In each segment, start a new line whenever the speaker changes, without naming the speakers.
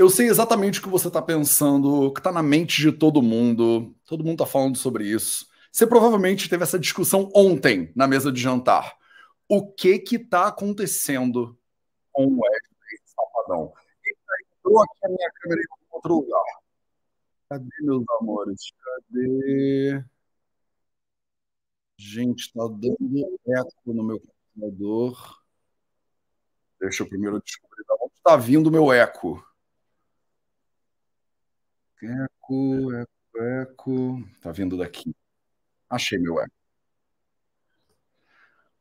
Eu sei exatamente o que você está pensando, o que está na mente de todo mundo. Todo mundo está falando sobre isso. Você provavelmente teve essa discussão ontem na mesa de jantar. O que que está acontecendo com o Wesley Safadão? Entrou aqui a minha câmera em outro lugar. Cadê, meus amores? Cadê? Gente, tá dando eco no meu computador. Deixa eu primeiro descobrir de onde está vindo o meu eco. Eco, eco, eco. Tá vindo daqui. Achei meu eco.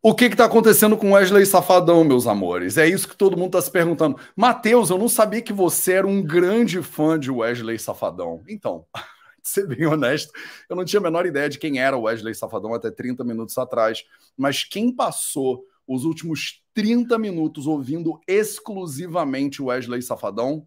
O que está acontecendo com Wesley Safadão, meus amores? É isso que todo mundo está se perguntando. Matheus, eu não sabia que você era um grande fã de Wesley Safadão. Então, ser bem honesto, eu não tinha a menor ideia de quem era Wesley Safadão até 30 minutos atrás. Mas quem passou os últimos 30 minutos ouvindo exclusivamente Wesley Safadão?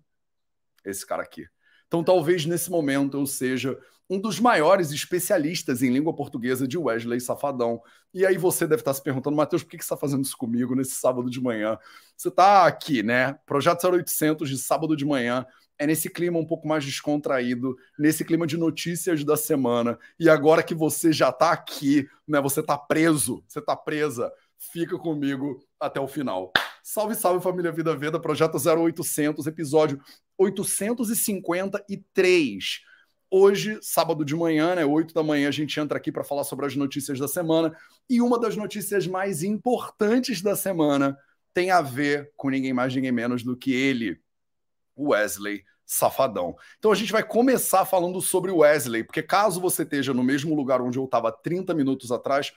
Esse cara aqui. Então, talvez nesse momento eu seja um dos maiores especialistas em língua portuguesa de Wesley Safadão. E aí você deve estar se perguntando, Matheus, por que você está fazendo isso comigo nesse sábado de manhã? Você está aqui, né? Projeto 0800 de sábado de manhã. É nesse clima um pouco mais descontraído, nesse clima de notícias da semana. E agora que você já está aqui, né? Você está preso, você está presa. Fica comigo até o final. Salve, salve família Vida Veda, projeto 0800, episódio 853. Hoje, sábado de manhã, né, 8 da manhã, a gente entra aqui para falar sobre as notícias da semana. E uma das notícias mais importantes da semana tem a ver com ninguém mais, ninguém menos do que ele, Wesley Safadão. Então a gente vai começar falando sobre Wesley, porque caso você esteja no mesmo lugar onde eu estava 30 minutos atrás,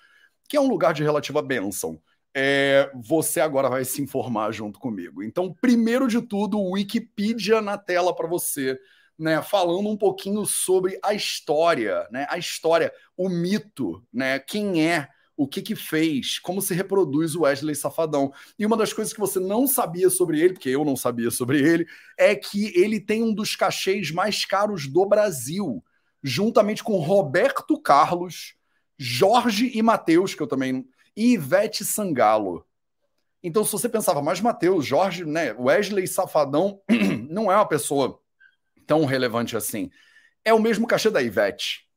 que é um lugar de relativa bênção, é, você agora vai se informar junto comigo. Então, primeiro de tudo, Wikipedia na tela para você, né, falando um pouquinho sobre a história, né, a história, o mito, né, quem é, o que que fez, como se reproduz o Wesley Safadão. E uma das coisas que você não sabia sobre ele, porque eu não sabia sobre ele, é que ele tem um dos cachês mais caros do Brasil, juntamente com Roberto Carlos, Jorge e Matheus, que eu também e Ivete Sangalo. Então, se você pensava, mas Matheus, Jorge, né, Wesley Safadão não é uma pessoa tão relevante assim. É o mesmo cachê da Ivete.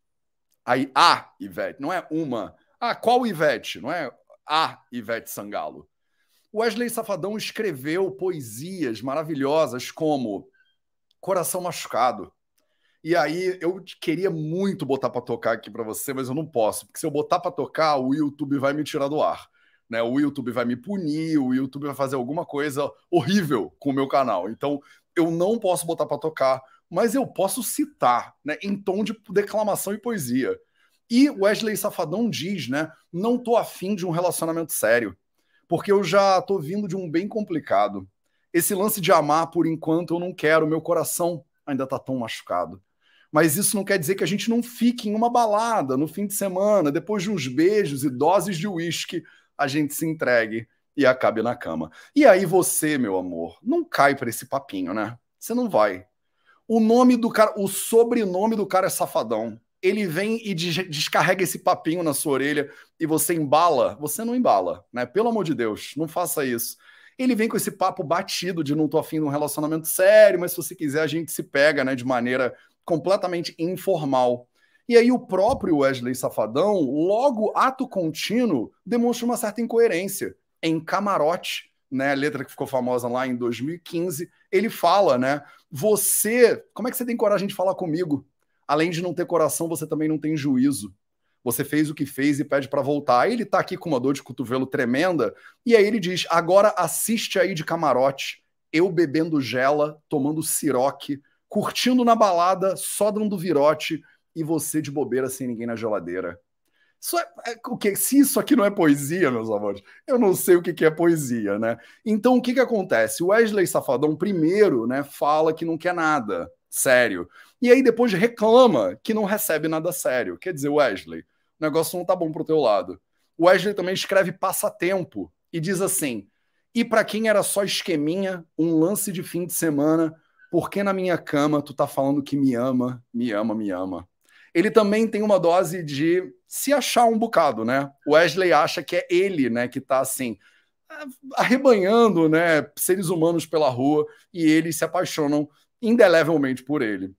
Aí, a Ivete, não é uma. Ah, qual Ivete? Não é a Ivete Sangalo. Wesley Safadão escreveu poesias maravilhosas como Coração Machucado. E aí eu queria muito botar para tocar aqui para você, mas eu não posso, porque se eu botar para tocar, o YouTube vai me tirar do ar. Né? O YouTube vai me punir, o YouTube vai fazer alguma coisa horrível com o meu canal. Então eu não posso botar para tocar, mas eu posso citar, né, em tom de declamação e poesia. E Wesley Safadão diz, né, não tô afim de um relacionamento sério, porque eu já tô vindo de um bem complicado. Esse lance de amar por enquanto eu não quero, meu coração ainda tá tão machucado. Mas isso não quer dizer que a gente não fique em uma balada no fim de semana, depois de uns beijos e doses de uísque, a gente se entregue e acabe na cama. E aí você, meu amor, não cai para esse papinho, né? Você não vai. O nome do cara, o sobrenome do cara é Safadão. Ele vem e descarrega esse papinho na sua orelha e você embala. Você não embala, né? Pelo amor de Deus, não faça isso. Ele vem com esse papo batido de não tô afim de um relacionamento sério, mas se você quiser a gente se pega, né, de maneira completamente informal. E aí o próprio Wesley Safadão, logo ato contínuo, demonstra uma certa incoerência. Em Camarote, né, letra que ficou famosa lá em 2015, ele fala, né, você, como é que você tem coragem de falar comigo? Além de não ter coração, você também não tem juízo. Você fez o que fez e pede para voltar. Aí ele tá aqui com uma dor de cotovelo tremenda, e aí ele diz: "Agora assiste aí de camarote, eu bebendo gela, tomando siroque, curtindo na balada, só dando virote e você de bobeira sem ninguém na geladeira. Isso é, é, o que? Se isso aqui não é poesia, meus amores, eu não sei o que, que é poesia, né? Então o que, que acontece? O Wesley Safadão primeiro, né, fala que não quer nada sério. E aí depois reclama que não recebe nada sério. Quer dizer, Wesley, o negócio não tá bom pro teu lado. O Wesley também escreve passatempo e diz assim: "E para quem era só esqueminha, um lance de fim de semana, por que na minha cama tu tá falando que me ama, me ama, me ama? Ele também tem uma dose de se achar um bocado, né? O Wesley acha que é ele, né, que tá assim, arrebanhando, né, seres humanos pela rua e eles se apaixonam indelevelmente por ele.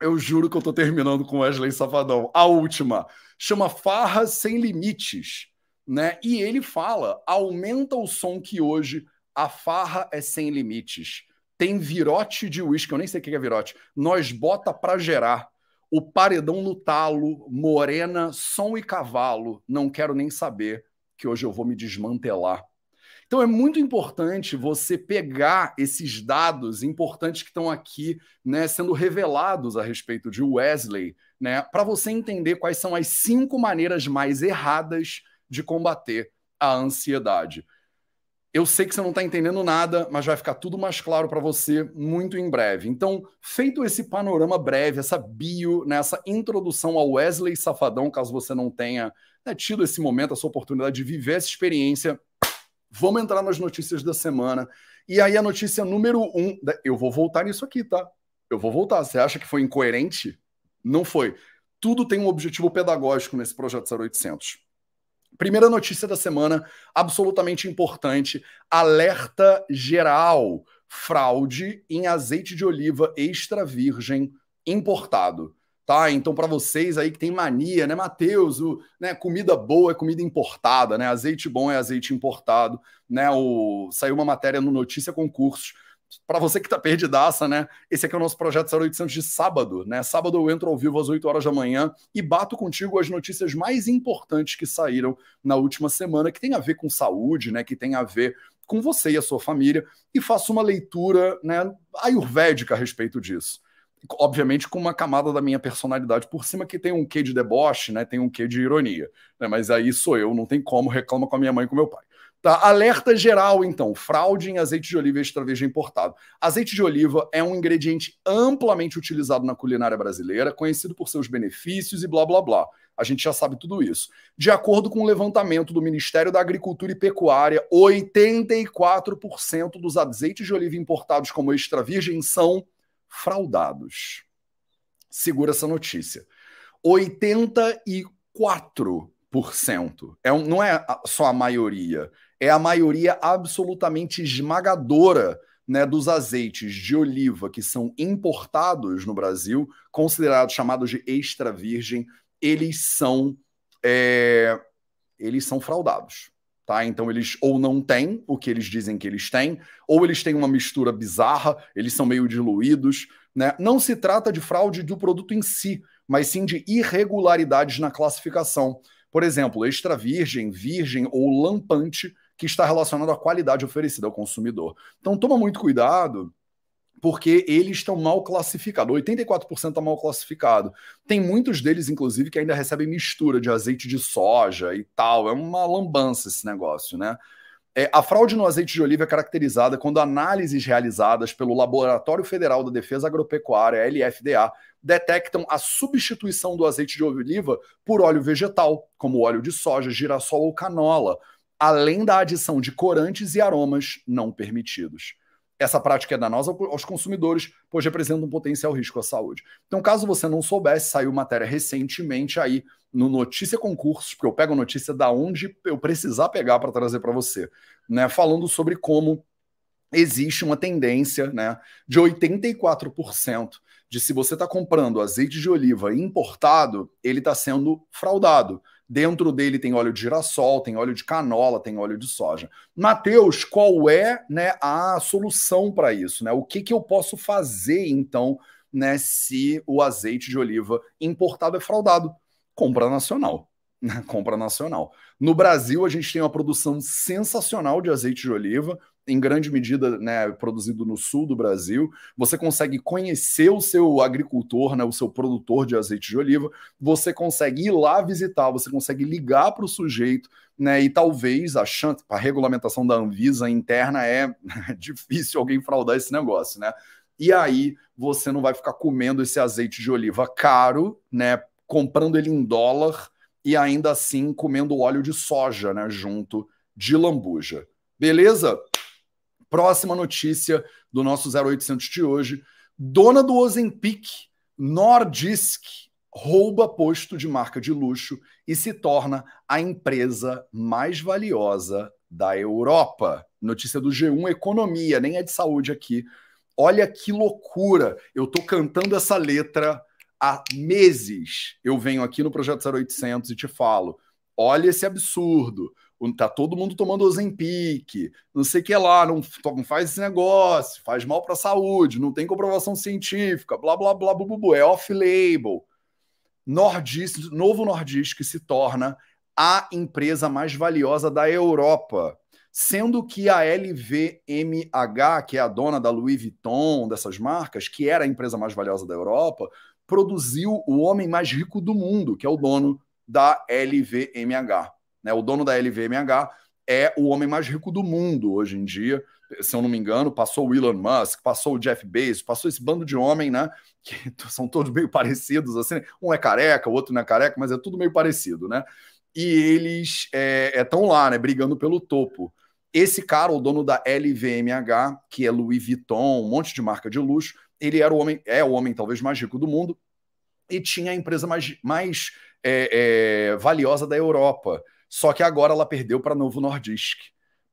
Eu juro que eu tô terminando com Wesley Safadão. A última chama Farra Sem Limites, né? E ele fala: aumenta o som que hoje a farra é sem limites. Tem virote de uísque, eu nem sei o que é virote. Nós bota pra gerar. O paredão no talo, morena, som e cavalo. Não quero nem saber que hoje eu vou me desmantelar. Então é muito importante você pegar esses dados importantes que estão aqui, né, sendo revelados a respeito de Wesley, né, para você entender quais são as cinco maneiras mais erradas de combater a ansiedade. Eu sei que você não está entendendo nada, mas vai ficar tudo mais claro para você muito em breve. Então, feito esse panorama breve, essa bio, né, essa introdução ao Wesley Safadão, caso você não tenha né, tido esse momento, essa oportunidade de viver essa experiência, Vamos entrar nas notícias da semana. E aí, a notícia número um. Eu vou voltar nisso aqui, tá? Eu vou voltar. Você acha que foi incoerente? Não foi. Tudo tem um objetivo pedagógico nesse projeto 0800. Primeira notícia da semana, absolutamente importante: alerta geral. Fraude em azeite de oliva extra virgem importado tá? Então, para vocês aí que tem mania, né, Matheus, o, né, comida boa é comida importada, né? Azeite bom é azeite importado, né? O, saiu uma matéria no Notícia Concursos. Para você que está perdidaça, né? Esse aqui é o nosso projeto 0800 de sábado, né? Sábado eu entro ao vivo às 8 horas da manhã e bato contigo as notícias mais importantes que saíram na última semana, que tem a ver com saúde, né? Que tem a ver com você e a sua família, e faço uma leitura né, ayurvédica a respeito disso obviamente com uma camada da minha personalidade por cima que tem um quê de deboche, né? Tem um quê de ironia, né? Mas aí sou eu, não tem como, reclama com a minha mãe e com meu pai. Tá, alerta geral, então, fraude em azeite de oliva extra virgem importado. Azeite de oliva é um ingrediente amplamente utilizado na culinária brasileira, conhecido por seus benefícios e blá blá blá. A gente já sabe tudo isso. De acordo com o um levantamento do Ministério da Agricultura e Pecuária, 84% dos azeites de oliva importados como extra virgem são fraudados. Segura essa notícia. 84%. É um, não é só a maioria, é a maioria absolutamente esmagadora né, dos azeites de oliva que são importados no Brasil, considerados chamados de extra virgem, eles são é, eles são fraudados. Tá? Então eles ou não têm o que eles dizem que eles têm, ou eles têm uma mistura bizarra, eles são meio diluídos. Né? Não se trata de fraude do produto em si, mas sim de irregularidades na classificação. Por exemplo, extra virgem, virgem ou lampante, que está relacionado à qualidade oferecida ao consumidor. Então toma muito cuidado porque eles estão mal classificados. 84% está mal classificado. Tem muitos deles, inclusive, que ainda recebem mistura de azeite de soja e tal. É uma lambança esse negócio, né? É, a fraude no azeite de oliva é caracterizada quando análises realizadas pelo Laboratório Federal da Defesa Agropecuária, LFDA, detectam a substituição do azeite de oliva por óleo vegetal, como óleo de soja, girassol ou canola, além da adição de corantes e aromas não permitidos essa prática é danosa aos consumidores, pois representa um potencial risco à saúde. Então, caso você não soubesse, saiu matéria recentemente aí no Notícia Concursos, porque eu pego notícia da onde eu precisar pegar para trazer para você, né, falando sobre como existe uma tendência, né, de 84% de se você está comprando azeite de oliva importado, ele está sendo fraudado. Dentro dele tem óleo de girassol, tem óleo de canola, tem óleo de soja. Mateus, qual é né, a solução para isso? Né? O que, que eu posso fazer, então, né, se o azeite de oliva importado é fraudado? Compra nacional. Né? Compra nacional. No Brasil, a gente tem uma produção sensacional de azeite de oliva em grande medida né, produzido no sul do Brasil. Você consegue conhecer o seu agricultor, né, o seu produtor de azeite de oliva, você consegue ir lá visitar, você consegue ligar para o sujeito, né, e talvez a chance, a regulamentação da Anvisa interna é difícil alguém fraudar esse negócio, né? E aí você não vai ficar comendo esse azeite de oliva caro, né, comprando ele em dólar e ainda assim comendo óleo de soja, né, junto de lambuja. Beleza? Próxima notícia do nosso 0800 de hoje. Dona do Ozempic, Nordisk, rouba posto de marca de luxo e se torna a empresa mais valiosa da Europa. Notícia do G1 Economia, nem é de saúde aqui. Olha que loucura. Eu tô cantando essa letra há meses. Eu venho aqui no projeto 0800 e te falo: olha esse absurdo. Tá todo mundo tomando Ozempic, não sei o que lá, não, não faz esse negócio, faz mal para a saúde, não tem comprovação científica, blá blá blá, blá, blá, blá é off-label. Nordisk, Novo Nordisk se torna a empresa mais valiosa da Europa, sendo que a LVMH, que é a dona da Louis Vuitton, dessas marcas, que era a empresa mais valiosa da Europa, produziu o homem mais rico do mundo, que é o dono da LVMH. Né? O dono da LVMH é o homem mais rico do mundo hoje em dia. Se eu não me engano, passou o Elon Musk, passou o Jeff Bezos, passou esse bando de homem, né? Que são todos meio parecidos, assim. Um é careca, o outro não é careca, mas é tudo meio parecido, né? E eles estão é, é, lá, né? Brigando pelo topo. Esse cara, o dono da LVMH, que é Louis Vuitton, um monte de marca de luxo, ele era o homem, é o homem talvez mais rico do mundo e tinha a empresa mais, mais é, é, valiosa da Europa. Só que agora ela perdeu para Novo Nordisk.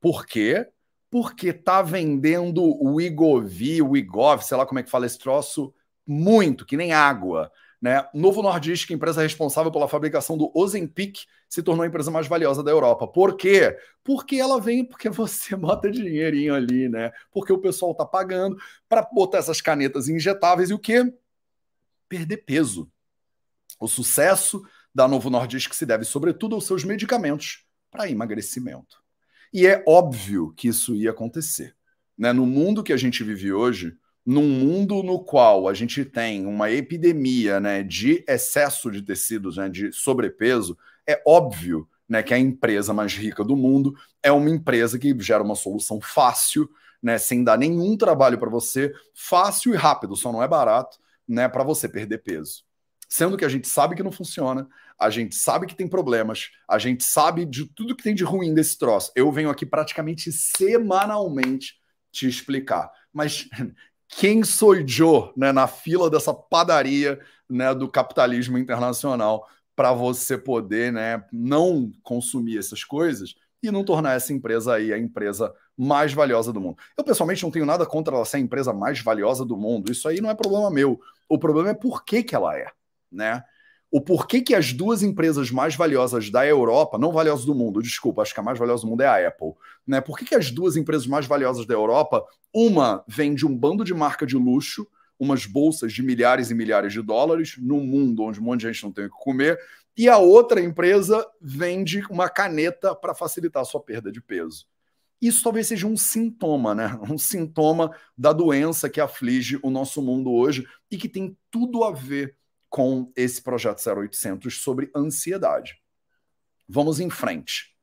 Por quê? Porque tá vendendo o Igovi, o Igov, sei lá como é que fala esse troço, muito, que nem água. Né? Novo Nordisk, empresa responsável pela fabricação do Ozempic, se tornou a empresa mais valiosa da Europa. Por quê? Porque ela vem porque você bota dinheirinho ali, né? Porque o pessoal tá pagando para botar essas canetas injetáveis e o quê? Perder peso. O sucesso da Novo Nordisk se deve, sobretudo, aos seus medicamentos para emagrecimento. E é óbvio que isso ia acontecer. Né? No mundo que a gente vive hoje, num mundo no qual a gente tem uma epidemia né, de excesso de tecidos, né, de sobrepeso, é óbvio né, que a empresa mais rica do mundo é uma empresa que gera uma solução fácil, né, sem dar nenhum trabalho para você, fácil e rápido, só não é barato, né, para você perder peso. Sendo que a gente sabe que não funciona, a gente sabe que tem problemas, a gente sabe de tudo que tem de ruim desse troço. Eu venho aqui praticamente semanalmente te explicar. Mas quem sou eu, né, na fila dessa padaria, né, do capitalismo internacional para você poder, né, não consumir essas coisas e não tornar essa empresa aí a empresa mais valiosa do mundo. Eu pessoalmente não tenho nada contra ela ser a empresa mais valiosa do mundo. Isso aí não é problema meu. O problema é por que que ela é, né? o porquê que as duas empresas mais valiosas da Europa, não valiosas do mundo, desculpa, acho que a mais valiosa do mundo é a Apple, né? Por que, que as duas empresas mais valiosas da Europa, uma vende um bando de marca de luxo, umas bolsas de milhares e milhares de dólares, num mundo onde um monte de gente não tem o que comer, e a outra empresa vende uma caneta para facilitar a sua perda de peso. Isso talvez seja um sintoma, né? Um sintoma da doença que aflige o nosso mundo hoje e que tem tudo a ver com esse projeto 0800 sobre ansiedade. Vamos em frente.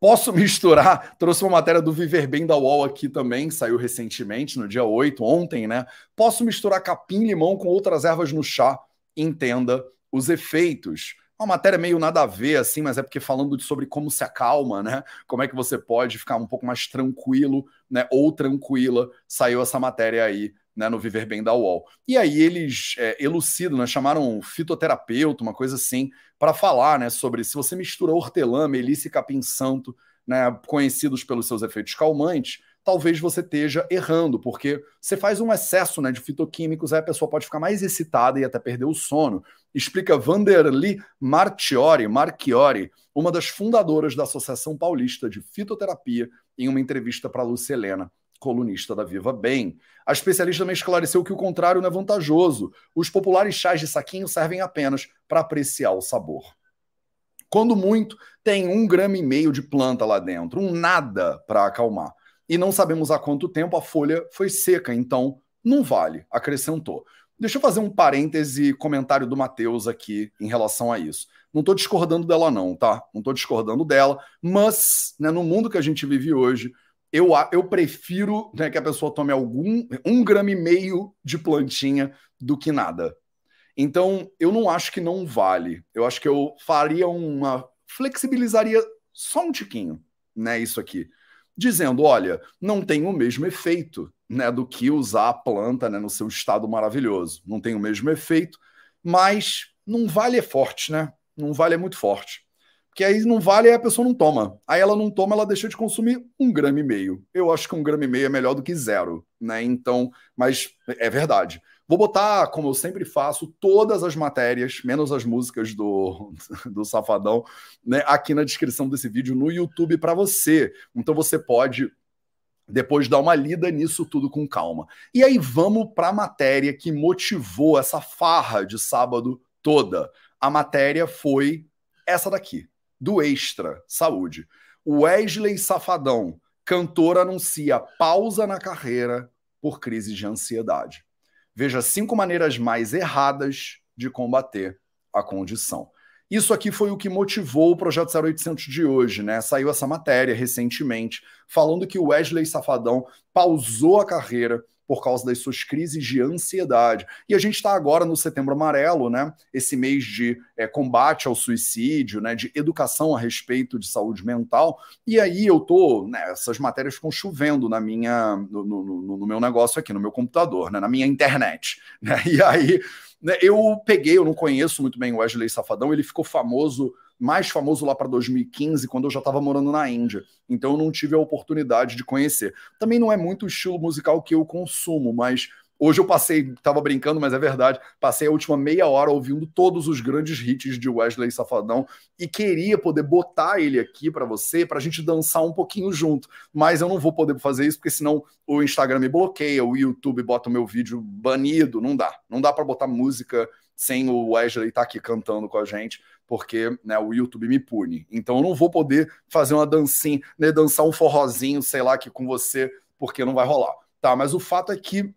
Posso misturar? Trouxe uma matéria do Viver Bem da UOL aqui também, saiu recentemente, no dia 8, ontem, né? Posso misturar capim-limão com outras ervas no chá? Entenda os efeitos. Uma matéria meio nada a ver, assim, mas é porque falando sobre como se acalma, né? Como é que você pode ficar um pouco mais tranquilo, né? Ou tranquila. Saiu essa matéria aí né, no Viver Bem da UOL. E aí eles é, elucidam, né, chamaram um fitoterapeuta, uma coisa assim, para falar né, sobre se você mistura hortelã, melissa e capim-santo, né, conhecidos pelos seus efeitos calmantes, talvez você esteja errando, porque você faz um excesso né, de fitoquímicos, aí a pessoa pode ficar mais excitada e até perder o sono. Explica Vanderly Marchiori, Marchiori, uma das fundadoras da Associação Paulista de Fitoterapia, em uma entrevista para a Helena colunista da Viva Bem. A especialista também esclareceu que o contrário não é vantajoso. Os populares chás de saquinho servem apenas para apreciar o sabor. Quando muito, tem um grama e meio de planta lá dentro, um nada para acalmar. E não sabemos há quanto tempo a folha foi seca, então não vale, acrescentou. Deixa eu fazer um parêntese comentário do Matheus aqui em relação a isso. Não estou discordando dela, não, tá? Não estou discordando dela, mas né, no mundo que a gente vive hoje, eu, eu prefiro né, que a pessoa tome algum um grama e meio de plantinha do que nada. Então, eu não acho que não vale. Eu acho que eu faria uma. flexibilizaria só um tiquinho, né? Isso aqui. Dizendo, olha, não tem o mesmo efeito né, do que usar a planta né, no seu estado maravilhoso. Não tem o mesmo efeito, mas não vale é forte, né? Não vale é muito forte. Que aí não vale e a pessoa não toma. Aí ela não toma, ela deixa de consumir um grama e meio. Eu acho que um grama e meio é melhor do que zero, né? Então, mas é verdade. Vou botar, como eu sempre faço, todas as matérias, menos as músicas do, do Safadão, né, aqui na descrição desse vídeo no YouTube para você. Então você pode depois dar uma lida nisso tudo com calma. E aí vamos para a matéria que motivou essa farra de sábado toda. A matéria foi essa daqui do Extra Saúde. Wesley Safadão, cantor, anuncia pausa na carreira por crise de ansiedade. Veja cinco maneiras mais erradas de combater a condição. Isso aqui foi o que motivou o projeto 0800 de hoje, né? Saiu essa matéria recentemente falando que o Wesley Safadão pausou a carreira por causa das suas crises de ansiedade. E a gente está agora no Setembro Amarelo, né? Esse mês de é, combate ao suicídio, né? De educação a respeito de saúde mental. E aí eu tô, né? Essas matérias ficam chovendo na minha, no, no, no meu negócio aqui, no meu computador, né? Na minha internet. Né? E aí né, eu peguei, eu não conheço muito bem o Wesley Safadão, ele ficou famoso mais famoso lá para 2015, quando eu já estava morando na Índia. Então eu não tive a oportunidade de conhecer. Também não é muito o estilo musical que eu consumo, mas Hoje eu passei, estava brincando, mas é verdade, passei a última meia hora ouvindo todos os grandes hits de Wesley Safadão e queria poder botar ele aqui para você, para a gente dançar um pouquinho junto. Mas eu não vou poder fazer isso, porque senão o Instagram me bloqueia, o YouTube bota o meu vídeo banido. Não dá. Não dá para botar música sem o Wesley estar tá aqui cantando com a gente porque né, o YouTube me pune. Então eu não vou poder fazer uma dancinha, né, dançar um forrozinho, sei lá, aqui com você, porque não vai rolar. Tá, mas o fato é que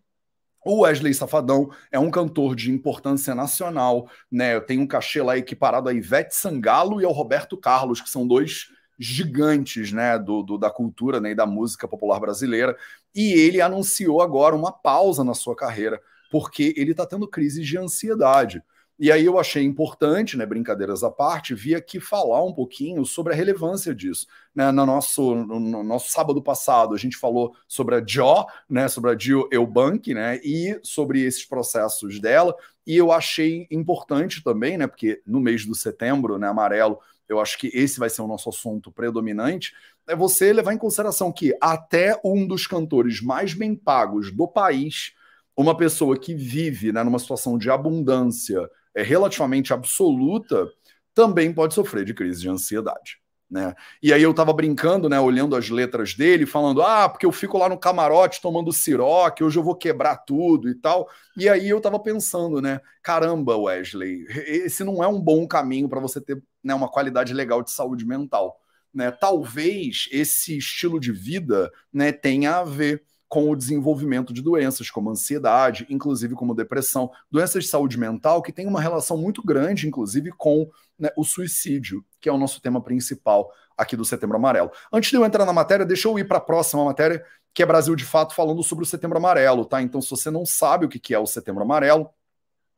o Wesley Safadão é um cantor de importância nacional, né? Tem um cachê lá equiparado a Ivete Sangalo e ao Roberto Carlos, que são dois gigantes, né, do, do, da cultura né, e da música popular brasileira. E ele anunciou agora uma pausa na sua carreira, porque ele está tendo crise de ansiedade. E aí eu achei importante, né, brincadeiras à parte, vir aqui falar um pouquinho sobre a relevância disso. Né, no, nosso, no nosso sábado passado, a gente falou sobre a Jo, né, sobre a Jill Eubank, né, e sobre esses processos dela, e eu achei importante também, né, porque no mês do setembro, né, amarelo, eu acho que esse vai ser o nosso assunto predominante, é você levar em consideração que até um dos cantores mais bem pagos do país, uma pessoa que vive né, numa situação de abundância, é, relativamente absoluta, também pode sofrer de crise de ansiedade. Né? E aí eu tava brincando, né, olhando as letras dele, falando: "Ah, porque eu fico lá no camarote tomando siroque, hoje eu vou quebrar tudo e tal". E aí eu tava pensando, né, caramba, Wesley, esse não é um bom caminho para você ter, né, uma qualidade legal de saúde mental, né? Talvez esse estilo de vida, né, tenha a ver com o desenvolvimento de doenças como ansiedade, inclusive como depressão, doenças de saúde mental que tem uma relação muito grande, inclusive, com né, o suicídio, que é o nosso tema principal aqui do Setembro Amarelo. Antes de eu entrar na matéria, deixa eu ir para a próxima matéria, que é Brasil de Fato, falando sobre o Setembro Amarelo, tá? Então, se você não sabe o que é o Setembro Amarelo,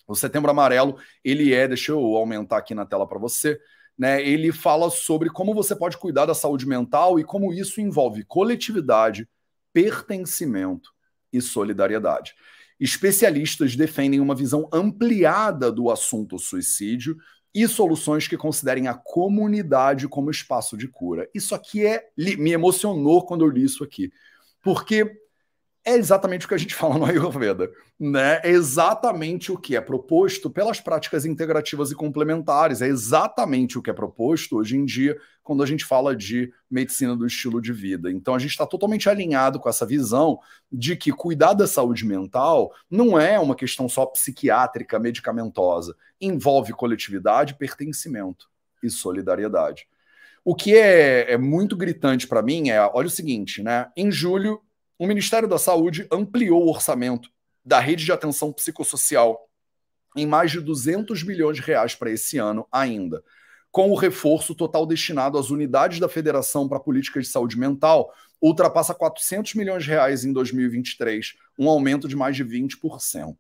o Setembro Amarelo, ele é, deixa eu aumentar aqui na tela para você, né? Ele fala sobre como você pode cuidar da saúde mental e como isso envolve coletividade, pertencimento e solidariedade. Especialistas defendem uma visão ampliada do assunto suicídio e soluções que considerem a comunidade como espaço de cura. Isso aqui é me emocionou quando eu li isso aqui, porque é exatamente o que a gente fala no Ayurveda, né? É exatamente o que é proposto pelas práticas integrativas e complementares, é exatamente o que é proposto hoje em dia quando a gente fala de medicina do estilo de vida. Então a gente está totalmente alinhado com essa visão de que cuidar da saúde mental não é uma questão só psiquiátrica, medicamentosa, envolve coletividade, pertencimento e solidariedade. O que é, é muito gritante para mim é, olha o seguinte, né? Em julho o Ministério da Saúde ampliou o orçamento da rede de atenção psicossocial em mais de 200 milhões de reais para esse ano ainda, com o reforço total destinado às unidades da Federação para Políticas de Saúde Mental, ultrapassa 400 milhões de reais em 2023, um aumento de mais de 20%.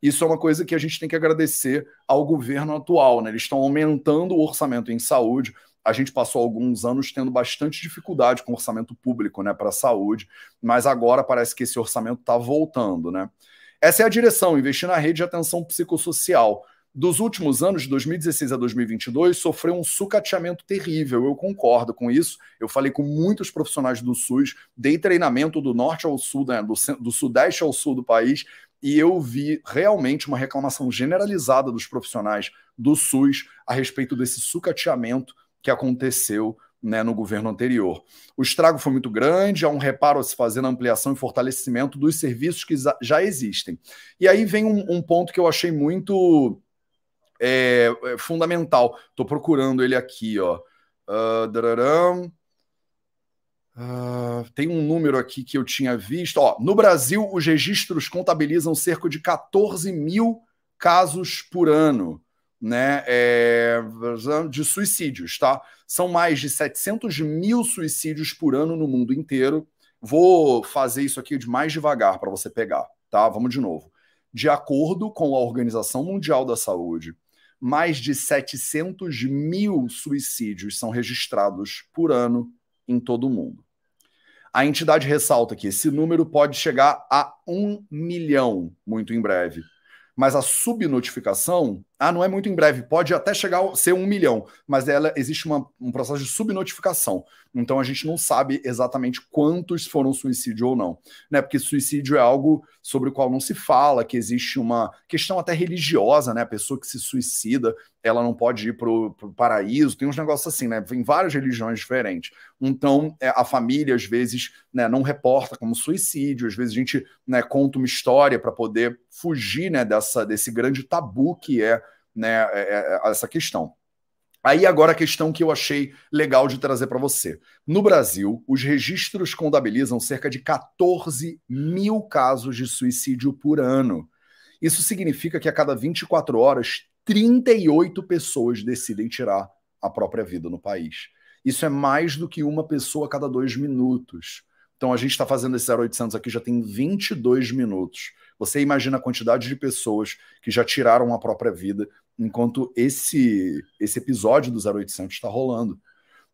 Isso é uma coisa que a gente tem que agradecer ao governo atual, né? Eles estão aumentando o orçamento em saúde, a gente passou alguns anos tendo bastante dificuldade com orçamento público né, para a saúde, mas agora parece que esse orçamento está voltando. Né? Essa é a direção, investir na rede de atenção psicossocial. dos últimos anos, de 2016 a 2022, sofreu um sucateamento terrível. Eu concordo com isso. Eu falei com muitos profissionais do SUS, dei treinamento do norte ao sul, né, do, do sudeste ao sul do país, e eu vi realmente uma reclamação generalizada dos profissionais do SUS a respeito desse sucateamento que aconteceu né, no governo anterior. O estrago foi muito grande, há um reparo a se fazer na ampliação e fortalecimento dos serviços que já existem. E aí vem um, um ponto que eu achei muito é, é fundamental. Estou procurando ele aqui, ó. Uh, uh, tem um número aqui que eu tinha visto. Ó, no Brasil, os registros contabilizam cerca de 14 mil casos por ano né, é, de suicídios, tá? São mais de 700 mil suicídios por ano no mundo inteiro. Vou fazer isso aqui de mais devagar para você pegar, tá? Vamos de novo. De acordo com a Organização Mundial da Saúde, mais de 700 mil suicídios são registrados por ano em todo o mundo. A entidade ressalta que esse número pode chegar a um milhão muito em breve. Mas a subnotificação, ah, não é muito em breve, pode até chegar a ser um milhão, mas ela existe uma, um processo de subnotificação. Então a gente não sabe exatamente quantos foram suicídio ou não, né? Porque suicídio é algo sobre o qual não se fala, que existe uma questão até religiosa, né? A pessoa que se suicida, ela não pode ir para o paraíso, tem uns negócios assim, né? Em várias religiões diferentes. Então é, a família às vezes né, não reporta como suicídio, às vezes a gente né, conta uma história para poder fugir né, dessa, desse grande tabu que é, né, é, é essa questão. Aí agora a questão que eu achei legal de trazer para você. No Brasil, os registros contabilizam cerca de 14 mil casos de suicídio por ano. Isso significa que a cada 24 horas, 38 pessoas decidem tirar a própria vida no país. Isso é mais do que uma pessoa a cada dois minutos. Então a gente está fazendo esse 0800 aqui já tem 22 minutos. Você imagina a quantidade de pessoas que já tiraram a própria vida enquanto esse, esse episódio do 0800 está rolando.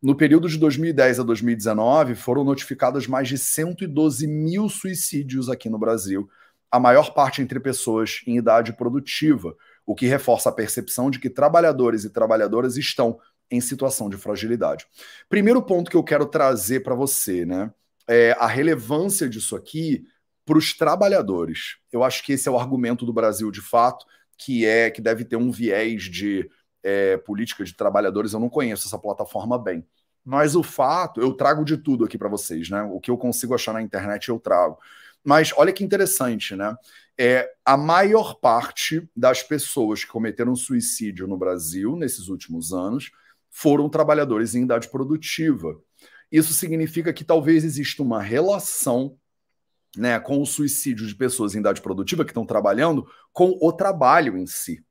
No período de 2010 a 2019, foram notificadas mais de 112 mil suicídios aqui no Brasil, a maior parte entre pessoas em idade produtiva, o que reforça a percepção de que trabalhadores e trabalhadoras estão em situação de fragilidade. Primeiro ponto que eu quero trazer para você, né, é a relevância disso aqui para os trabalhadores. Eu acho que esse é o argumento do Brasil de fato que é que deve ter um viés de é, política de trabalhadores. Eu não conheço essa plataforma bem. Mas o fato, eu trago de tudo aqui para vocês, né? O que eu consigo achar na internet eu trago. Mas olha que interessante, né? É, a maior parte das pessoas que cometeram suicídio no Brasil nesses últimos anos foram trabalhadores em idade produtiva. Isso significa que talvez exista uma relação né, com o suicídio de pessoas em idade produtiva que estão trabalhando com o trabalho em si.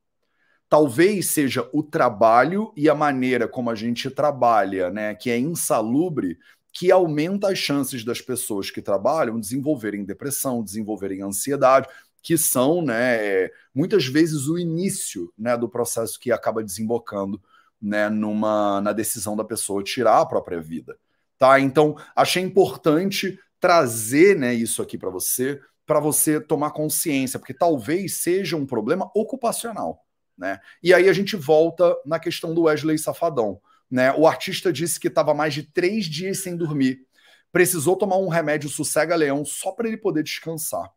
Talvez seja o trabalho e a maneira como a gente trabalha, né, que é insalubre, que aumenta as chances das pessoas que trabalham desenvolverem depressão, desenvolverem ansiedade, que são, né, muitas vezes o início, né, do processo que acaba desembocando, né, numa na decisão da pessoa tirar a própria vida. Tá? Então, achei importante trazer né, isso aqui para você, para você tomar consciência, porque talvez seja um problema ocupacional. Né? E aí a gente volta na questão do Wesley Safadão. Né? O artista disse que estava mais de três dias sem dormir, precisou tomar um remédio sossega-leão só para ele poder descansar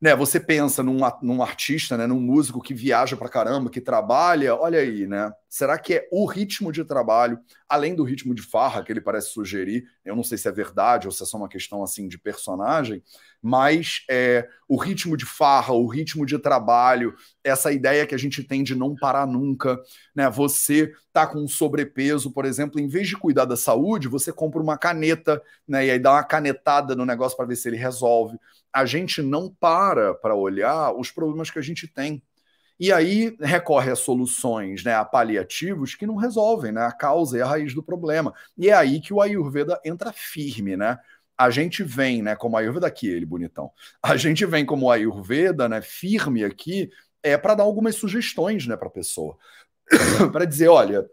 né, você pensa num, num artista, né, num músico que viaja pra caramba, que trabalha, olha aí, né? Será que é o ritmo de trabalho, além do ritmo de farra que ele parece sugerir? Eu não sei se é verdade ou se é só uma questão assim de personagem, mas é, o ritmo de farra, o ritmo de trabalho, essa ideia que a gente tem de não parar nunca, né? Você tá com sobrepeso, por exemplo, em vez de cuidar da saúde, você compra uma caneta, né? E aí dá uma canetada no negócio para ver se ele resolve a gente não para para olhar os problemas que a gente tem. E aí recorre a soluções, né, a paliativos que não resolvem né, a causa e a raiz do problema. E é aí que o Ayurveda entra firme, né? A gente vem, né, como Ayurveda aqui, ele bonitão. A gente vem como Ayurveda, né, firme aqui, é para dar algumas sugestões, né, para a pessoa. para dizer, olha,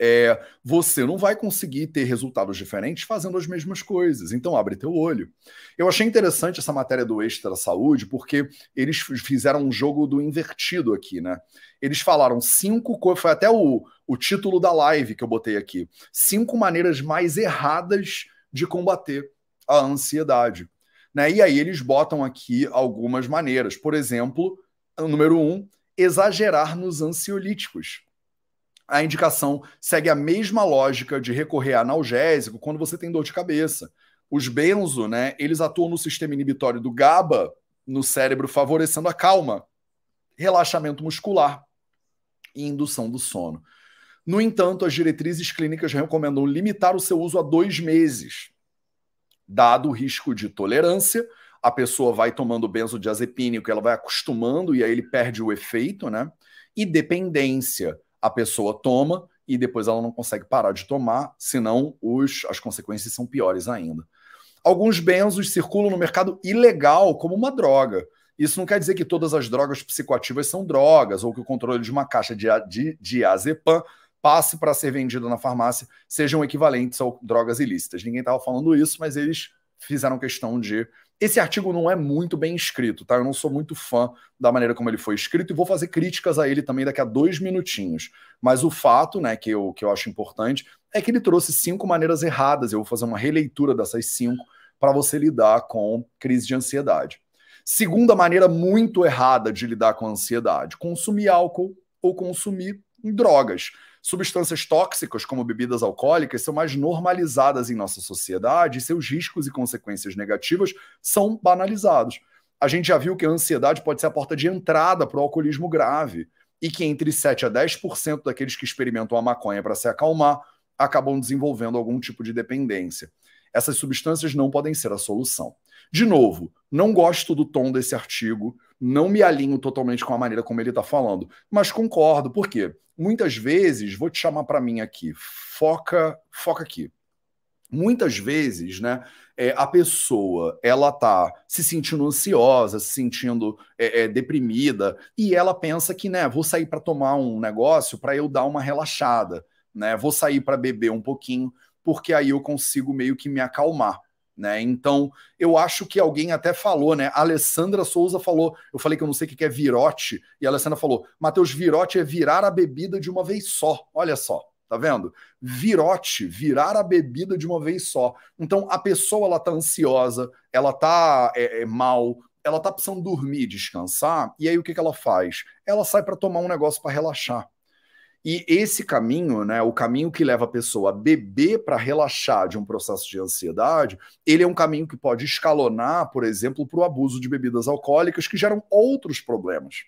é, você não vai conseguir ter resultados diferentes fazendo as mesmas coisas. Então, abre teu olho. Eu achei interessante essa matéria do Extra Saúde, porque eles fizeram um jogo do invertido aqui, né? Eles falaram cinco coisas, foi até o, o título da live que eu botei aqui: cinco maneiras mais erradas de combater a ansiedade. Né? E aí eles botam aqui algumas maneiras. Por exemplo, número um, exagerar nos ansiolíticos a indicação segue a mesma lógica de recorrer a analgésico quando você tem dor de cabeça. Os benzo, né, eles atuam no sistema inibitório do GABA no cérebro, favorecendo a calma, relaxamento muscular e indução do sono. No entanto, as diretrizes clínicas recomendam limitar o seu uso a dois meses. Dado o risco de tolerância, a pessoa vai tomando benzodiazepínico, ela vai acostumando e aí ele perde o efeito, né? E dependência a pessoa toma e depois ela não consegue parar de tomar, senão os, as consequências são piores ainda. Alguns benzos circulam no mercado ilegal como uma droga. Isso não quer dizer que todas as drogas psicoativas são drogas, ou que o controle de uma caixa de, de diazepam passe para ser vendido na farmácia sejam equivalentes a drogas ilícitas. Ninguém estava falando isso, mas eles fizeram questão de esse artigo não é muito bem escrito, tá? Eu não sou muito fã da maneira como ele foi escrito e vou fazer críticas a ele também daqui a dois minutinhos. Mas o fato, né, que eu, que eu acho importante, é que ele trouxe cinco maneiras erradas. Eu vou fazer uma releitura dessas cinco para você lidar com crise de ansiedade. Segunda maneira muito errada de lidar com a ansiedade: consumir álcool ou consumir drogas. Substâncias tóxicas, como bebidas alcoólicas, são mais normalizadas em nossa sociedade e seus riscos e consequências negativas são banalizados. A gente já viu que a ansiedade pode ser a porta de entrada para o alcoolismo grave e que entre 7 a 10% daqueles que experimentam a maconha para se acalmar acabam desenvolvendo algum tipo de dependência. Essas substâncias não podem ser a solução. De novo, não gosto do tom desse artigo, não me alinho totalmente com a maneira como ele está falando, mas concordo, por quê? Muitas vezes, vou te chamar para mim aqui, foca, foca aqui. Muitas vezes, né, é, a pessoa ela tá se sentindo ansiosa, se sentindo é, é, deprimida e ela pensa que, né, vou sair para tomar um negócio para eu dar uma relaxada, né, vou sair para beber um pouquinho porque aí eu consigo meio que me acalmar. Né? Então, eu acho que alguém até falou, né? A Alessandra Souza falou, eu falei que eu não sei o que é virote, e a Alessandra falou: Matheus, virote é virar a bebida de uma vez só. Olha só, tá vendo? Virote, virar a bebida de uma vez só. Então, a pessoa ela tá ansiosa, ela tá é, é, mal, ela tá precisando dormir, descansar, e aí o que, que ela faz? Ela sai para tomar um negócio para relaxar. E esse caminho, né, o caminho que leva a pessoa a beber para relaxar de um processo de ansiedade, ele é um caminho que pode escalonar, por exemplo, para o abuso de bebidas alcoólicas que geram outros problemas.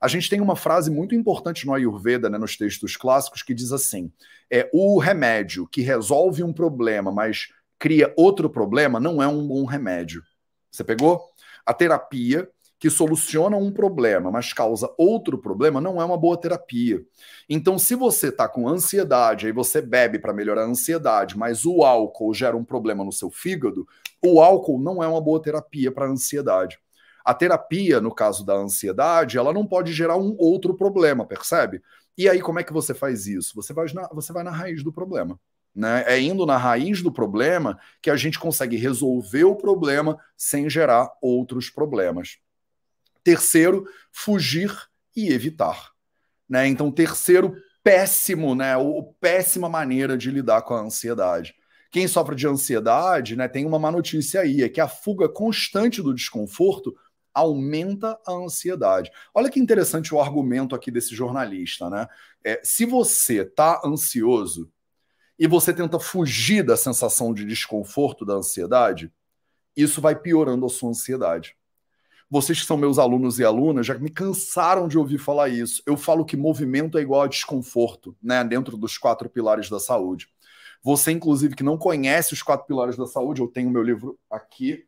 A gente tem uma frase muito importante no Ayurveda, né, nos textos clássicos, que diz assim: é o remédio que resolve um problema, mas cria outro problema, não é um bom remédio. Você pegou? A terapia que soluciona um problema, mas causa outro problema, não é uma boa terapia. Então, se você está com ansiedade, aí você bebe para melhorar a ansiedade, mas o álcool gera um problema no seu fígado, o álcool não é uma boa terapia para a ansiedade. A terapia, no caso da ansiedade, ela não pode gerar um outro problema, percebe? E aí, como é que você faz isso? Você vai na, você vai na raiz do problema. Né? É indo na raiz do problema que a gente consegue resolver o problema sem gerar outros problemas. Terceiro, fugir e evitar. Né? Então, terceiro, péssimo, né? O, péssima maneira de lidar com a ansiedade. Quem sofre de ansiedade, né, tem uma má notícia aí, é que a fuga constante do desconforto aumenta a ansiedade. Olha que interessante o argumento aqui desse jornalista, né? É, se você está ansioso e você tenta fugir da sensação de desconforto da ansiedade, isso vai piorando a sua ansiedade. Vocês que são meus alunos e alunas já me cansaram de ouvir falar isso. Eu falo que movimento é igual a desconforto, né, dentro dos quatro pilares da saúde. Você, inclusive, que não conhece os quatro pilares da saúde, eu tenho meu livro aqui,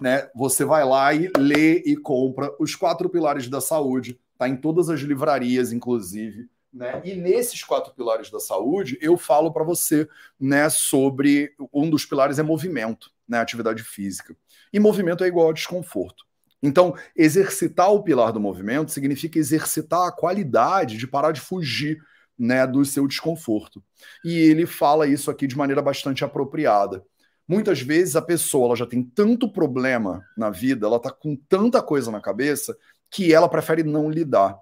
né? Você vai lá e lê e compra os quatro pilares da saúde, tá em todas as livrarias, inclusive. Né? E nesses quatro pilares da saúde, eu falo para você né, sobre um dos pilares é movimento, né, atividade física. E movimento é igual a desconforto. Então, exercitar o pilar do movimento significa exercitar a qualidade de parar de fugir né, do seu desconforto. E ele fala isso aqui de maneira bastante apropriada. Muitas vezes a pessoa ela já tem tanto problema na vida, ela está com tanta coisa na cabeça que ela prefere não lidar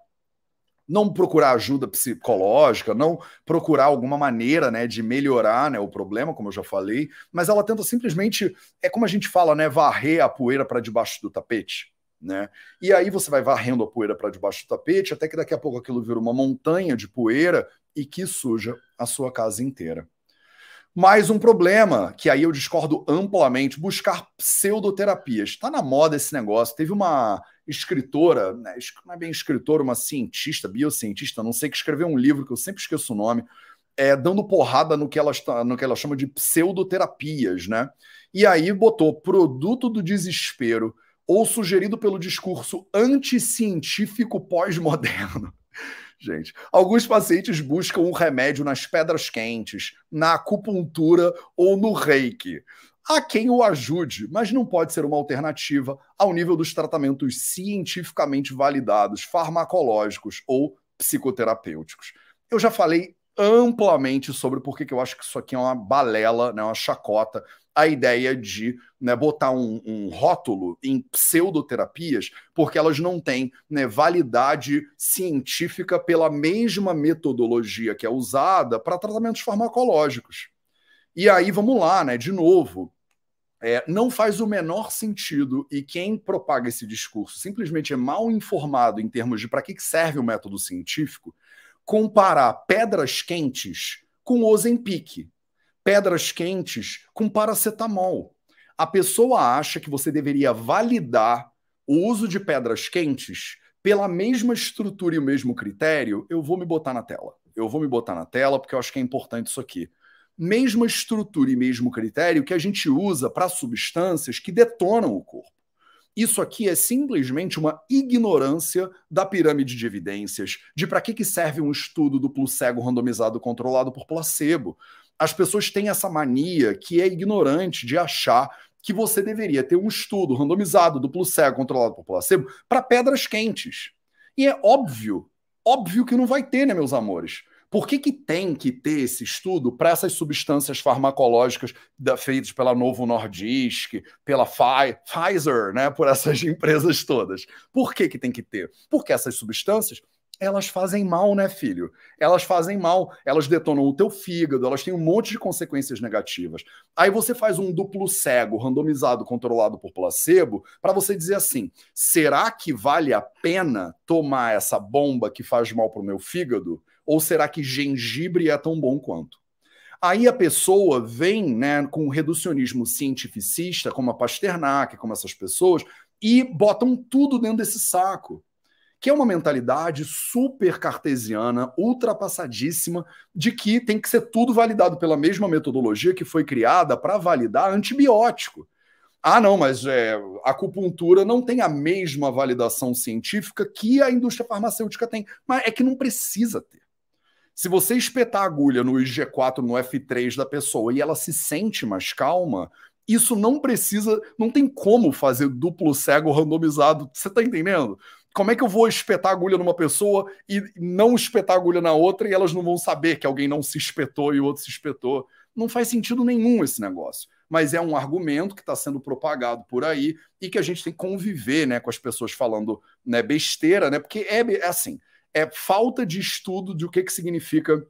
não procurar ajuda psicológica, não procurar alguma maneira né, de melhorar né, o problema, como eu já falei, mas ela tenta simplesmente, é como a gente fala, né, varrer a poeira para debaixo do tapete. Né? E aí você vai varrendo a poeira para debaixo do tapete, até que daqui a pouco aquilo vira uma montanha de poeira e que suja a sua casa inteira. Mais um problema, que aí eu discordo amplamente, buscar pseudoterapias. Está na moda esse negócio. Teve uma escritora, né, não é bem escritora, uma cientista, biocientista, não sei, que escreveu um livro que eu sempre esqueço o nome, é, dando porrada no que, ela, no que ela chama de pseudoterapias, né? E aí botou produto do desespero ou sugerido pelo discurso anticientífico pós-moderno. Gente, alguns pacientes buscam um remédio nas pedras quentes, na acupuntura ou no reiki há quem o ajude, mas não pode ser uma alternativa ao nível dos tratamentos cientificamente validados, farmacológicos ou psicoterapêuticos. Eu já falei amplamente sobre por que eu acho que isso aqui é uma balela, né, uma chacota, a ideia de né, botar um, um, rótulo em pseudoterapias, porque elas não têm né, validade científica pela mesma metodologia que é usada para tratamentos farmacológicos. E aí, vamos lá, né? De novo, é, não faz o menor sentido e quem propaga esse discurso simplesmente é mal informado em termos de para que serve o método científico, comparar pedras quentes com Ozempic, pedras quentes com paracetamol. A pessoa acha que você deveria validar o uso de pedras quentes pela mesma estrutura e o mesmo critério. Eu vou me botar na tela. Eu vou me botar na tela porque eu acho que é importante isso aqui mesma estrutura e mesmo critério que a gente usa para substâncias que detonam o corpo. Isso aqui é simplesmente uma ignorância da pirâmide de evidências, de para que, que serve um estudo duplo cego randomizado controlado por placebo. As pessoas têm essa mania que é ignorante de achar que você deveria ter um estudo randomizado duplo cego controlado por placebo para pedras quentes. E é óbvio, óbvio que não vai ter, né, meus amores? Por que, que tem que ter esse estudo para essas substâncias farmacológicas da, feitas pela Novo Nordisk, pela Pfizer, né, por essas empresas todas? Por que, que tem que ter? Porque essas substâncias elas fazem mal, né, filho? Elas fazem mal, elas detonam o teu fígado, elas têm um monte de consequências negativas. Aí você faz um duplo cego, randomizado, controlado por placebo, para você dizer assim: será que vale a pena tomar essa bomba que faz mal para o meu fígado? Ou será que gengibre é tão bom quanto? Aí a pessoa vem né, com o reducionismo cientificista, como a Pasternak, como essas pessoas, e botam tudo dentro desse saco. Que é uma mentalidade super cartesiana, ultrapassadíssima, de que tem que ser tudo validado pela mesma metodologia que foi criada para validar antibiótico. Ah, não, mas é, acupuntura não tem a mesma validação científica que a indústria farmacêutica tem. Mas é que não precisa ter. Se você espetar a agulha no IG4, no F3 da pessoa e ela se sente mais calma, isso não precisa, não tem como fazer duplo cego randomizado. Você tá entendendo? Como é que eu vou espetar a agulha numa pessoa e não espetar a agulha na outra e elas não vão saber que alguém não se espetou e o outro se espetou? Não faz sentido nenhum esse negócio. Mas é um argumento que está sendo propagado por aí e que a gente tem que conviver né, com as pessoas falando né, besteira, né? Porque é, é assim é falta de estudo de o que, que significa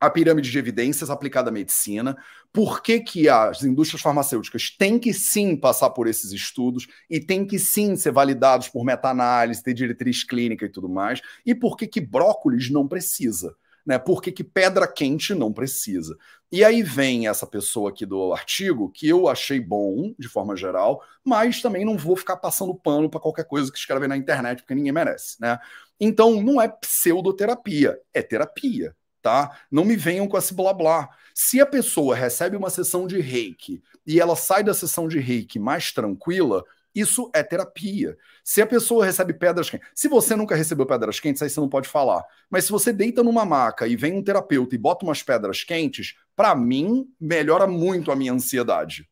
a pirâmide de evidências aplicada à medicina, por que, que as indústrias farmacêuticas têm que sim passar por esses estudos e têm que sim ser validados por meta-análise, ter diretriz clínica e tudo mais, e por que, que brócolis não precisa. Né? Por que, que pedra quente não precisa? E aí vem essa pessoa aqui do artigo, que eu achei bom, de forma geral, mas também não vou ficar passando pano para qualquer coisa que escreve na internet, porque ninguém merece, né? Então, não é pseudoterapia, é terapia, tá? Não me venham com esse blá blá. Se a pessoa recebe uma sessão de reiki e ela sai da sessão de reiki mais tranquila, isso é terapia. Se a pessoa recebe pedras quentes, se você nunca recebeu pedras quentes, aí você não pode falar. Mas se você deita numa maca e vem um terapeuta e bota umas pedras quentes, para mim melhora muito a minha ansiedade.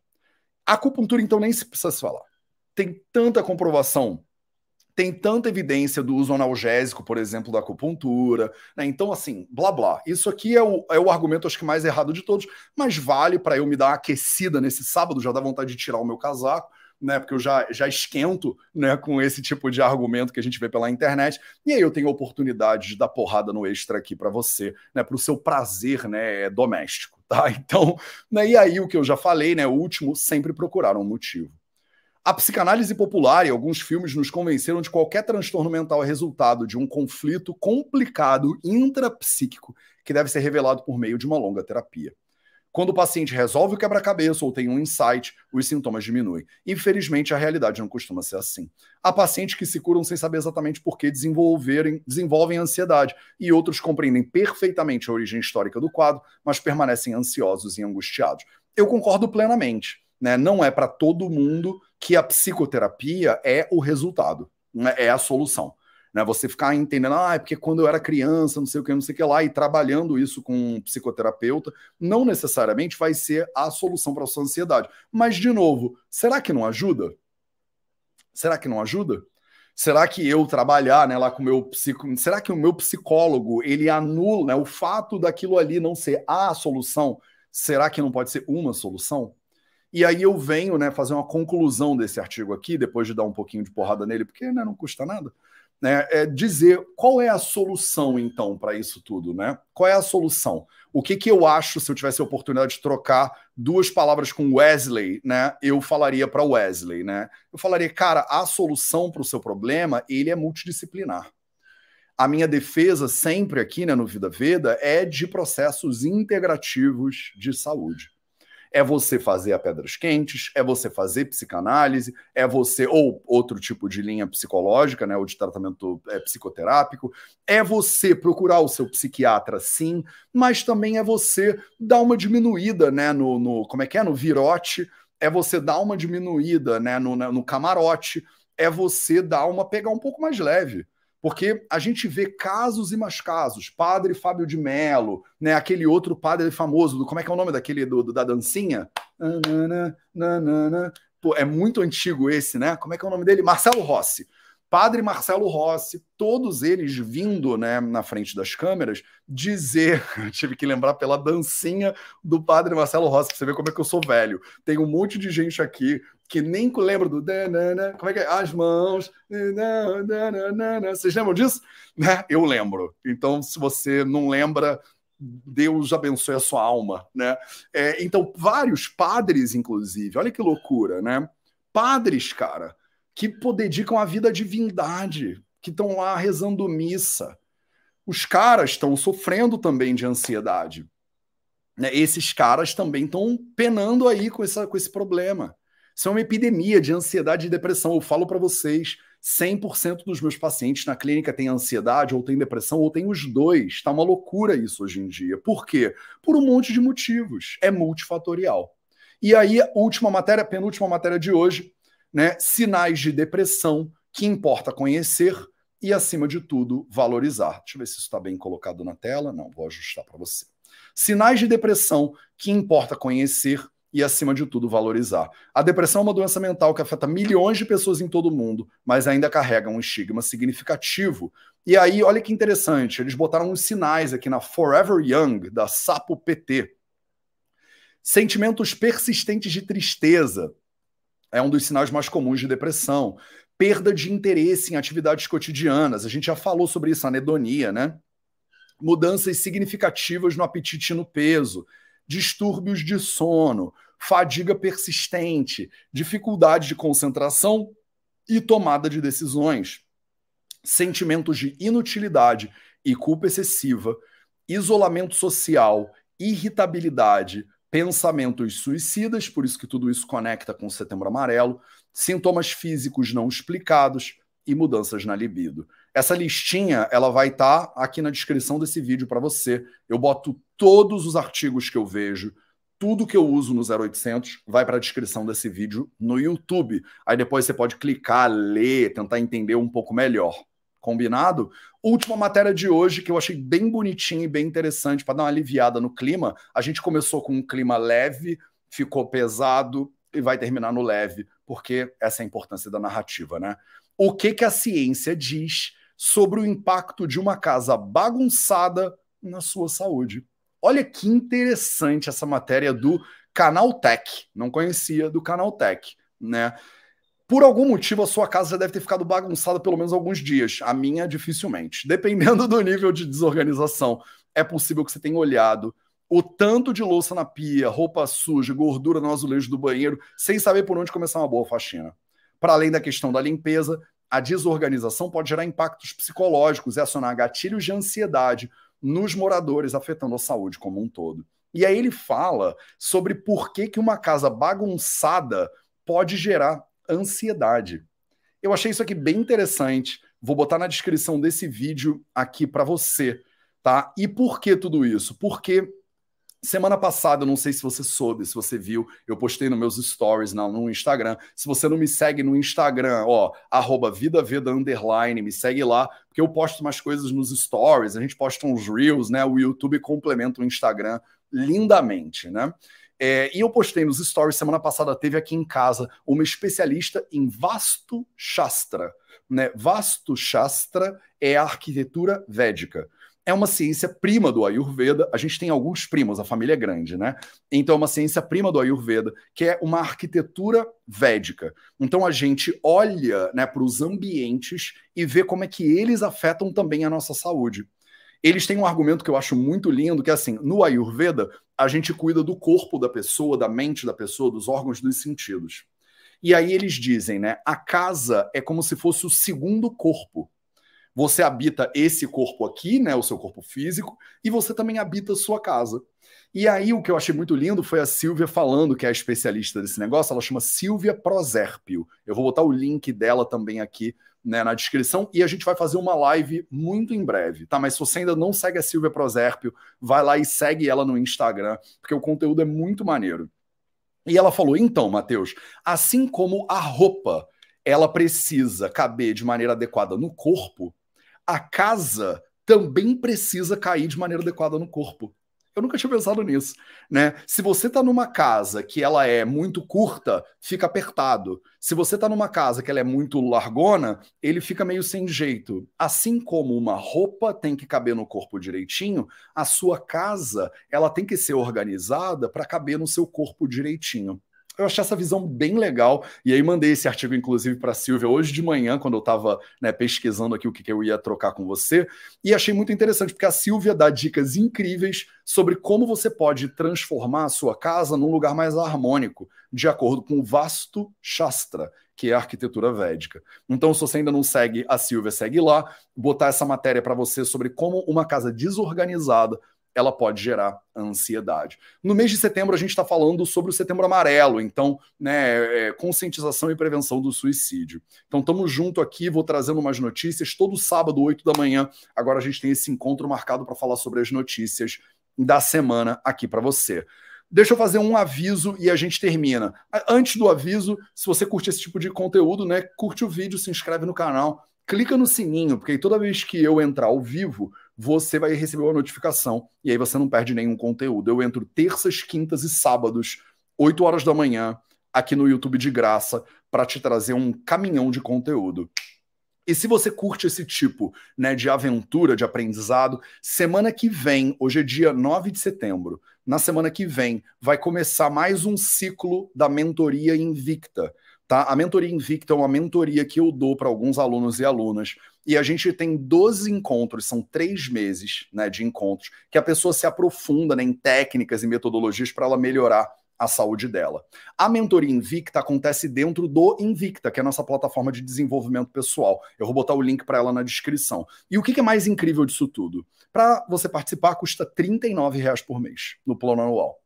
A acupuntura então nem se precisa falar. Tem tanta comprovação tem tanta evidência do uso analgésico, por exemplo, da acupuntura, né? Então, assim, blá blá. Isso aqui é o, é o argumento, acho que mais errado de todos, mas vale para eu me dar uma aquecida nesse sábado, já dá vontade de tirar o meu casaco. Né, porque eu já, já esquento né, com esse tipo de argumento que a gente vê pela internet, e aí eu tenho a oportunidade de dar porrada no extra aqui para você, né, para o seu prazer né, doméstico. Tá? Então, né, e aí o que eu já falei, né, o último, sempre procurar um motivo. A psicanálise popular e alguns filmes nos convenceram de qualquer transtorno mental é resultado de um conflito complicado intrapsíquico que deve ser revelado por meio de uma longa terapia. Quando o paciente resolve o quebra-cabeça ou tem um insight, os sintomas diminuem. Infelizmente, a realidade não costuma ser assim. Há pacientes que se curam sem saber exatamente por que desenvolverem, desenvolvem ansiedade, e outros compreendem perfeitamente a origem histórica do quadro, mas permanecem ansiosos e angustiados. Eu concordo plenamente. Né? Não é para todo mundo que a psicoterapia é o resultado, né? é a solução. Né? Você ficar entendendo, ah, é porque quando eu era criança, não sei o que, não sei o que lá, e trabalhando isso com um psicoterapeuta, não necessariamente vai ser a solução para a sua ansiedade. Mas, de novo, será que não ajuda? Será que não ajuda? Será que eu trabalhar né, lá com o meu psico... Será que o meu psicólogo ele anula né, o fato daquilo ali não ser a solução? Será que não pode ser uma solução? E aí eu venho né, fazer uma conclusão desse artigo aqui, depois de dar um pouquinho de porrada nele, porque né, não custa nada. Né, é dizer qual é a solução, então, para isso tudo, né? Qual é a solução? O que, que eu acho, se eu tivesse a oportunidade de trocar duas palavras com Wesley, né? Eu falaria para Wesley, né? Eu falaria, cara, a solução para o seu problema, ele é multidisciplinar. A minha defesa sempre aqui, né, no Vida Veda, é de processos integrativos de saúde é você fazer a pedras quentes, é você fazer psicanálise, é você, ou outro tipo de linha psicológica, né, ou de tratamento é, psicoterápico, é você procurar o seu psiquiatra, sim, mas também é você dar uma diminuída, né, no, no como é que é, no virote, é você dar uma diminuída, né, no, no camarote, é você dar uma, pegar um pouco mais leve, porque a gente vê casos e mais casos. Padre Fábio de Mello, né, aquele outro padre famoso, do, como é que é o nome daquele do, do da dancinha? Nanana, nanana. Pô, é muito antigo esse, né? Como é que é o nome dele? Marcelo Rossi. Padre Marcelo Rossi, todos eles vindo né, na frente das câmeras dizer, tive que lembrar pela dancinha do Padre Marcelo Rossi, pra você ver como é que eu sou velho. Tem um monte de gente aqui que nem lembra do como é que é? As mãos. Vocês lembram disso? Né? Eu lembro. Então, se você não lembra, Deus abençoe a sua alma, né? É, então, vários padres, inclusive, olha que loucura, né? Padres, cara, que dedicam a vida à divindade, que estão lá rezando missa. Os caras estão sofrendo também de ansiedade. Né? Esses caras também estão penando aí com, essa, com esse problema. Isso é uma epidemia de ansiedade e depressão. Eu falo para vocês, 100% dos meus pacientes na clínica têm ansiedade, ou têm depressão, ou têm os dois. Está uma loucura isso hoje em dia. Por quê? Por um monte de motivos. É multifatorial. E aí, última matéria, penúltima matéria de hoje, né? Sinais de depressão que importa conhecer e, acima de tudo, valorizar. Deixa eu ver se isso está bem colocado na tela. Não, vou ajustar para você. Sinais de depressão que importa conhecer e, acima de tudo, valorizar. A depressão é uma doença mental que afeta milhões de pessoas em todo o mundo, mas ainda carrega um estigma significativo. E aí, olha que interessante, eles botaram uns sinais aqui na Forever Young, da Sapo PT. Sentimentos persistentes de tristeza é um dos sinais mais comuns de depressão. Perda de interesse em atividades cotidianas, a gente já falou sobre isso, anedonia, né? Mudanças significativas no apetite e no peso, distúrbios de sono, fadiga persistente, dificuldade de concentração e tomada de decisões, sentimentos de inutilidade e culpa excessiva, isolamento social, irritabilidade, pensamentos suicidas, por isso que tudo isso conecta com o setembro amarelo, sintomas físicos não explicados e mudanças na libido. Essa listinha, ela vai estar tá aqui na descrição desse vídeo para você. Eu boto todos os artigos que eu vejo, tudo que eu uso no 0800 vai para a descrição desse vídeo no YouTube. Aí depois você pode clicar, ler, tentar entender um pouco melhor. Combinado? Última matéria de hoje que eu achei bem bonitinha e bem interessante para dar uma aliviada no clima. A gente começou com um clima leve, ficou pesado e vai terminar no leve, porque essa é a importância da narrativa, né? o que, que a ciência diz sobre o impacto de uma casa bagunçada na sua saúde. Olha que interessante essa matéria do Canal Tech. Não conhecia do Canal Tech, né? Por algum motivo, a sua casa já deve ter ficado bagunçada pelo menos alguns dias. A minha, dificilmente. Dependendo do nível de desorganização, é possível que você tenha olhado o tanto de louça na pia, roupa suja, gordura no azulejo do banheiro, sem saber por onde começar uma boa faxina. Para além da questão da limpeza, a desorganização pode gerar impactos psicológicos e acionar gatilhos de ansiedade nos moradores, afetando a saúde como um todo. E aí ele fala sobre por que, que uma casa bagunçada pode gerar ansiedade. Eu achei isso aqui bem interessante. Vou botar na descrição desse vídeo aqui para você, tá? E por que tudo isso? Porque Semana passada, não sei se você soube, se você viu, eu postei nos meus stories no, no Instagram. Se você não me segue no Instagram, ó, arroba VidaVeda Underline, me segue lá, porque eu posto mais coisas nos stories, a gente posta uns Reels, né? O YouTube complementa o Instagram lindamente, né? É, e eu postei nos stories, semana passada teve aqui em casa uma especialista em Vastu Shastra. Né? Vastu Shastra é a arquitetura védica é uma ciência prima do Ayurveda. A gente tem alguns primos, a família é grande, né? Então, é uma ciência prima do Ayurveda, que é uma arquitetura védica. Então, a gente olha né, para os ambientes e vê como é que eles afetam também a nossa saúde. Eles têm um argumento que eu acho muito lindo, que é assim: no Ayurveda, a gente cuida do corpo da pessoa, da mente da pessoa, dos órgãos dos sentidos. E aí eles dizem, né? A casa é como se fosse o segundo corpo. Você habita esse corpo aqui, né, o seu corpo físico, e você também habita a sua casa. E aí o que eu achei muito lindo foi a Silvia falando, que é a especialista desse negócio, ela chama Silvia Proserpio. Eu vou botar o link dela também aqui né, na descrição e a gente vai fazer uma live muito em breve, tá? Mas se você ainda não segue a Silvia Proserpio, vai lá e segue ela no Instagram, porque o conteúdo é muito maneiro. E ela falou: então, Matheus, assim como a roupa ela precisa caber de maneira adequada no corpo, a casa também precisa cair de maneira adequada no corpo. Eu nunca tinha pensado nisso, né? Se você está numa casa que ela é muito curta, fica apertado. Se você está numa casa que ela é muito largona, ele fica meio sem jeito. Assim como uma roupa tem que caber no corpo direitinho, a sua casa, ela tem que ser organizada para caber no seu corpo direitinho eu achei essa visão bem legal. E aí mandei esse artigo, inclusive, para a Silvia hoje de manhã, quando eu estava né, pesquisando aqui o que, que eu ia trocar com você. E achei muito interessante, porque a Silvia dá dicas incríveis sobre como você pode transformar a sua casa num lugar mais harmônico, de acordo com o Vasto Shastra, que é a arquitetura védica. Então, se você ainda não segue a Silvia, segue lá, botar essa matéria para você sobre como uma casa desorganizada ela pode gerar ansiedade. No mês de setembro, a gente está falando sobre o setembro amarelo, então, né, é, conscientização e prevenção do suicídio. Então, estamos junto aqui, vou trazendo umas notícias. Todo sábado, 8 da manhã, agora a gente tem esse encontro marcado para falar sobre as notícias da semana aqui para você. Deixa eu fazer um aviso e a gente termina. Antes do aviso, se você curte esse tipo de conteúdo, né, curte o vídeo, se inscreve no canal, clica no sininho, porque toda vez que eu entrar ao vivo, você vai receber uma notificação e aí você não perde nenhum conteúdo. Eu entro terças, quintas e sábados, 8 horas da manhã, aqui no YouTube de graça, para te trazer um caminhão de conteúdo. E se você curte esse tipo né, de aventura, de aprendizado, semana que vem, hoje é dia 9 de setembro, na semana que vem vai começar mais um ciclo da mentoria invicta. Tá? A mentoria invicta é uma mentoria que eu dou para alguns alunos e alunas e a gente tem 12 encontros, são três meses né, de encontros, que a pessoa se aprofunda né, em técnicas e metodologias para ela melhorar a saúde dela. A mentoria Invicta acontece dentro do Invicta, que é a nossa plataforma de desenvolvimento pessoal. Eu vou botar o link para ela na descrição. E o que é mais incrível disso tudo? Para você participar, custa R$ reais por mês no plano anual.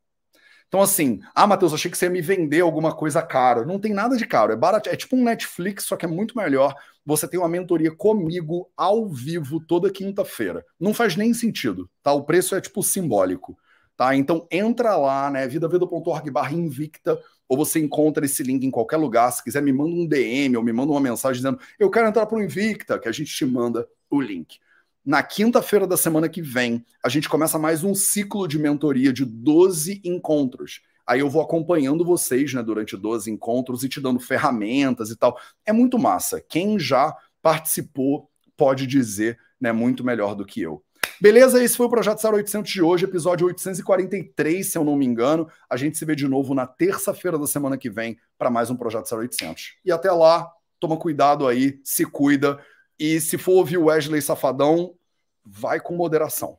Então, assim, ah, Matheus, achei que você ia me vender alguma coisa cara. Não tem nada de caro, é barato, é tipo um Netflix, só que é muito melhor. Você tem uma mentoria comigo ao vivo toda quinta-feira. Não faz nem sentido, tá? O preço é tipo simbólico, tá? Então entra lá, né, vidaveda.org barra invicta, ou você encontra esse link em qualquer lugar. Se quiser, me manda um DM ou me manda uma mensagem dizendo eu quero entrar para o Invicta, que a gente te manda o link. Na quinta-feira da semana que vem, a gente começa mais um ciclo de mentoria de 12 encontros. Aí eu vou acompanhando vocês, né, durante 12 encontros e te dando ferramentas e tal. É muito massa. Quem já participou pode dizer, né, muito melhor do que eu. Beleza? Esse foi o Projeto 0800 de hoje, episódio 843, se eu não me engano. A gente se vê de novo na terça-feira da semana que vem para mais um Projeto 0800. E até lá, toma cuidado aí, se cuida. E se for ouvir o Wesley Safadão, vai com moderação.